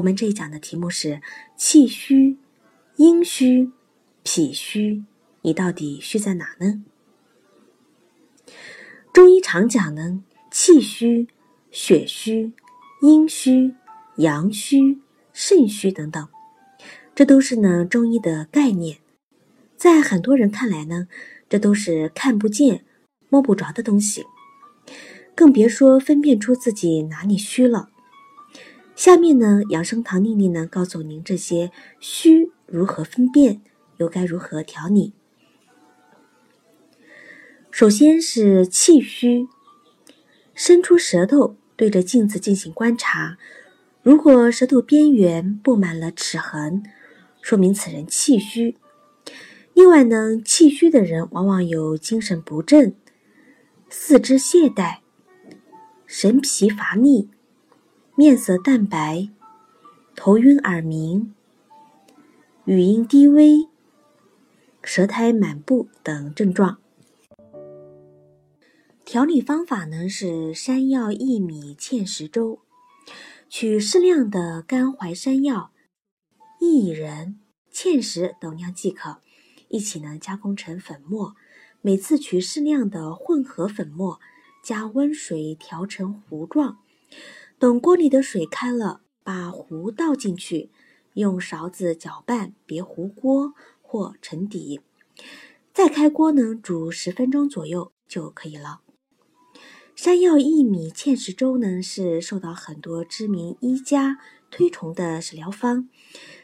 我们这一讲的题目是气虚、阴虚、脾虚，你到底虚在哪呢？中医常讲呢，气虚、血虚、阴虚、阳虚、肾虚等等，这都是呢中医的概念。在很多人看来呢，这都是看不见、摸不着的东西，更别说分辨出自己哪里虚了。下面呢，养生堂丽丽呢，告诉您这些虚如何分辨，又该如何调理。首先是气虚，伸出舌头对着镜子进行观察，如果舌头边缘布满了齿痕，说明此人气虚。另外呢，气虚的人往往有精神不振、四肢懈怠、神疲乏力。面色淡白、头晕耳鸣、语音低微、舌苔满布等症状。调理方法呢是山药、薏米、芡实粥，取适量的干淮山药、薏仁、芡实等量即可，一起呢加工成粉末，每次取适量的混合粉末，加温水调成糊状。等锅里的水开了，把糊倒进去，用勺子搅拌，别糊锅或沉底。再开锅呢，煮十分钟左右就可以了。山药薏米芡实粥呢，是受到很多知名医家推崇的食疗方，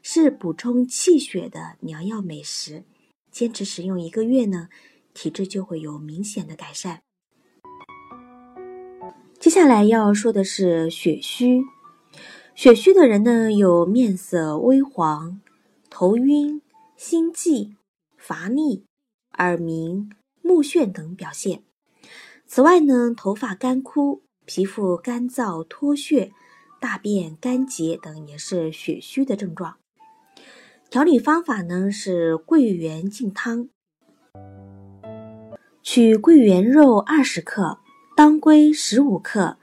是补充气血的良药美食。坚持使用一个月呢，体质就会有明显的改善。接下来要说的是血虚，血虚的人呢有面色微黄、头晕、心悸、乏力、耳鸣、目眩等表现。此外呢，头发干枯、皮肤干燥脱屑、大便干结等也是血虚的症状。调理方法呢是桂圆浸汤，取桂圆肉二十克。当归十五克，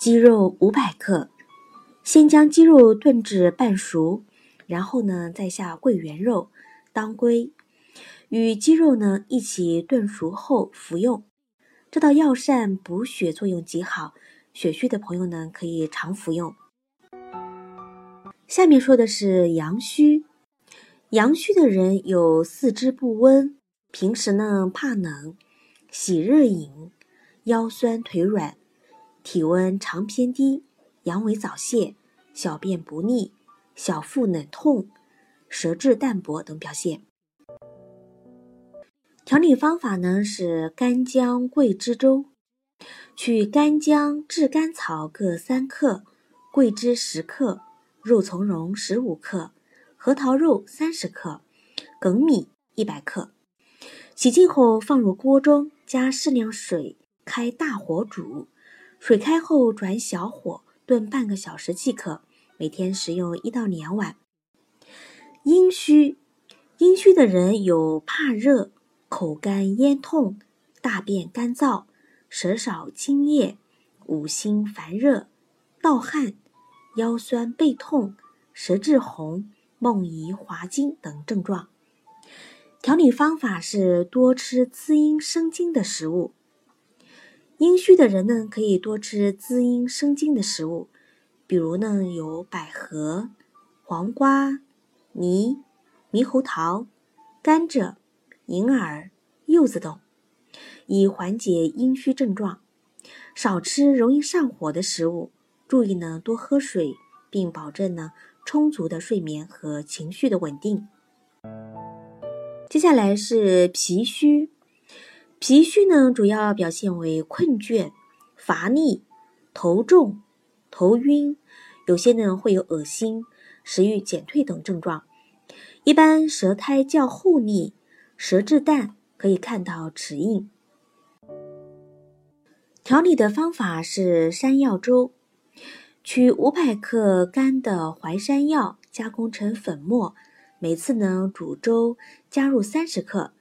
鸡肉五百克，先将鸡肉炖至半熟，然后呢再下桂圆肉、当归，与鸡肉呢一起炖熟后服用。这道药膳补血作用极好，血虚的朋友呢可以常服用。下面说的是阳虚，阳虚的人有四肢不温，平时呢怕冷，喜热饮。腰酸腿软，体温常偏低，阳痿早泄，小便不利，小腹冷痛，舌质淡薄等表现。调理方法呢是干姜桂枝粥，取干姜、炙甘草各三克，桂枝十克，肉苁蓉十五克，核桃肉三十克，粳米一百克。洗净后放入锅中，加适量水。开大火煮，水开后转小火炖半个小时即可。每天食用一到两碗。阴虚，阴虚的人有怕热、口干咽痛、大便干燥、舌少津液、五心烦热、盗汗、腰酸背痛、舌质红、梦遗滑精等症状。调理方法是多吃滋阴生津的食物。阴虚的人呢，可以多吃滋阴生津的食物，比如呢有百合、黄瓜、梨、猕猴桃、甘蔗、银耳、柚子等，以缓解阴虚症状。少吃容易上火的食物，注意呢多喝水，并保证呢充足的睡眠和情绪的稳定。接下来是脾虚。脾虚呢，主要表现为困倦、乏力、头重、头晕，有些呢会有恶心、食欲减退等症状，一般舌苔较厚腻、舌质淡，可以看到齿印。调理的方法是山药粥，取五百克干的淮山药，加工成粉末，每次呢煮粥加入三十克，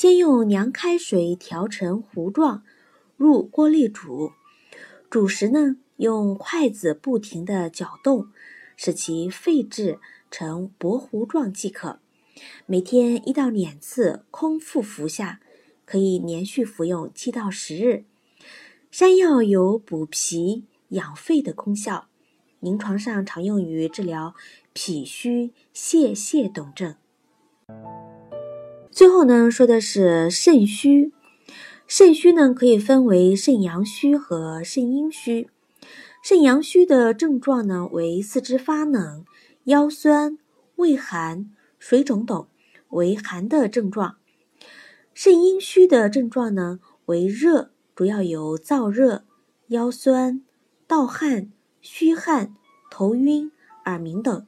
先用凉开水调成糊状，入锅内煮。煮时呢，用筷子不停地搅动，使其沸至成薄糊状即可。每天一到两次，空腹服下，可以连续服用七到十日。山药有补脾、养肺的功效，临床上常用于治疗脾虚、泄泻等症。最后呢，说的是肾虚。肾虚呢，可以分为肾阳虚和肾阴虚。肾阳虚的症状呢，为四肢发冷、腰酸、胃寒、水肿等，为寒的症状。肾阴虚的症状呢，为热，主要有燥热、腰酸、盗汗、虚汗、头晕、耳鸣等。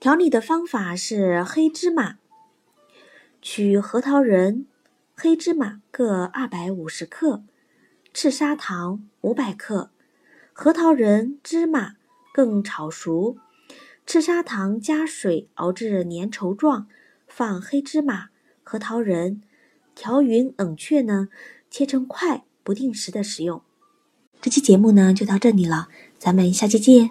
调理的方法是黑芝麻，取核桃仁。黑芝麻各二百五十克，赤砂糖五百克，核桃仁、芝麻更炒熟，赤砂糖加水熬至粘稠状，放黑芝麻、核桃仁，调匀冷却呢，切成块，不定时的食用。这期节目呢就到这里了，咱们下期见。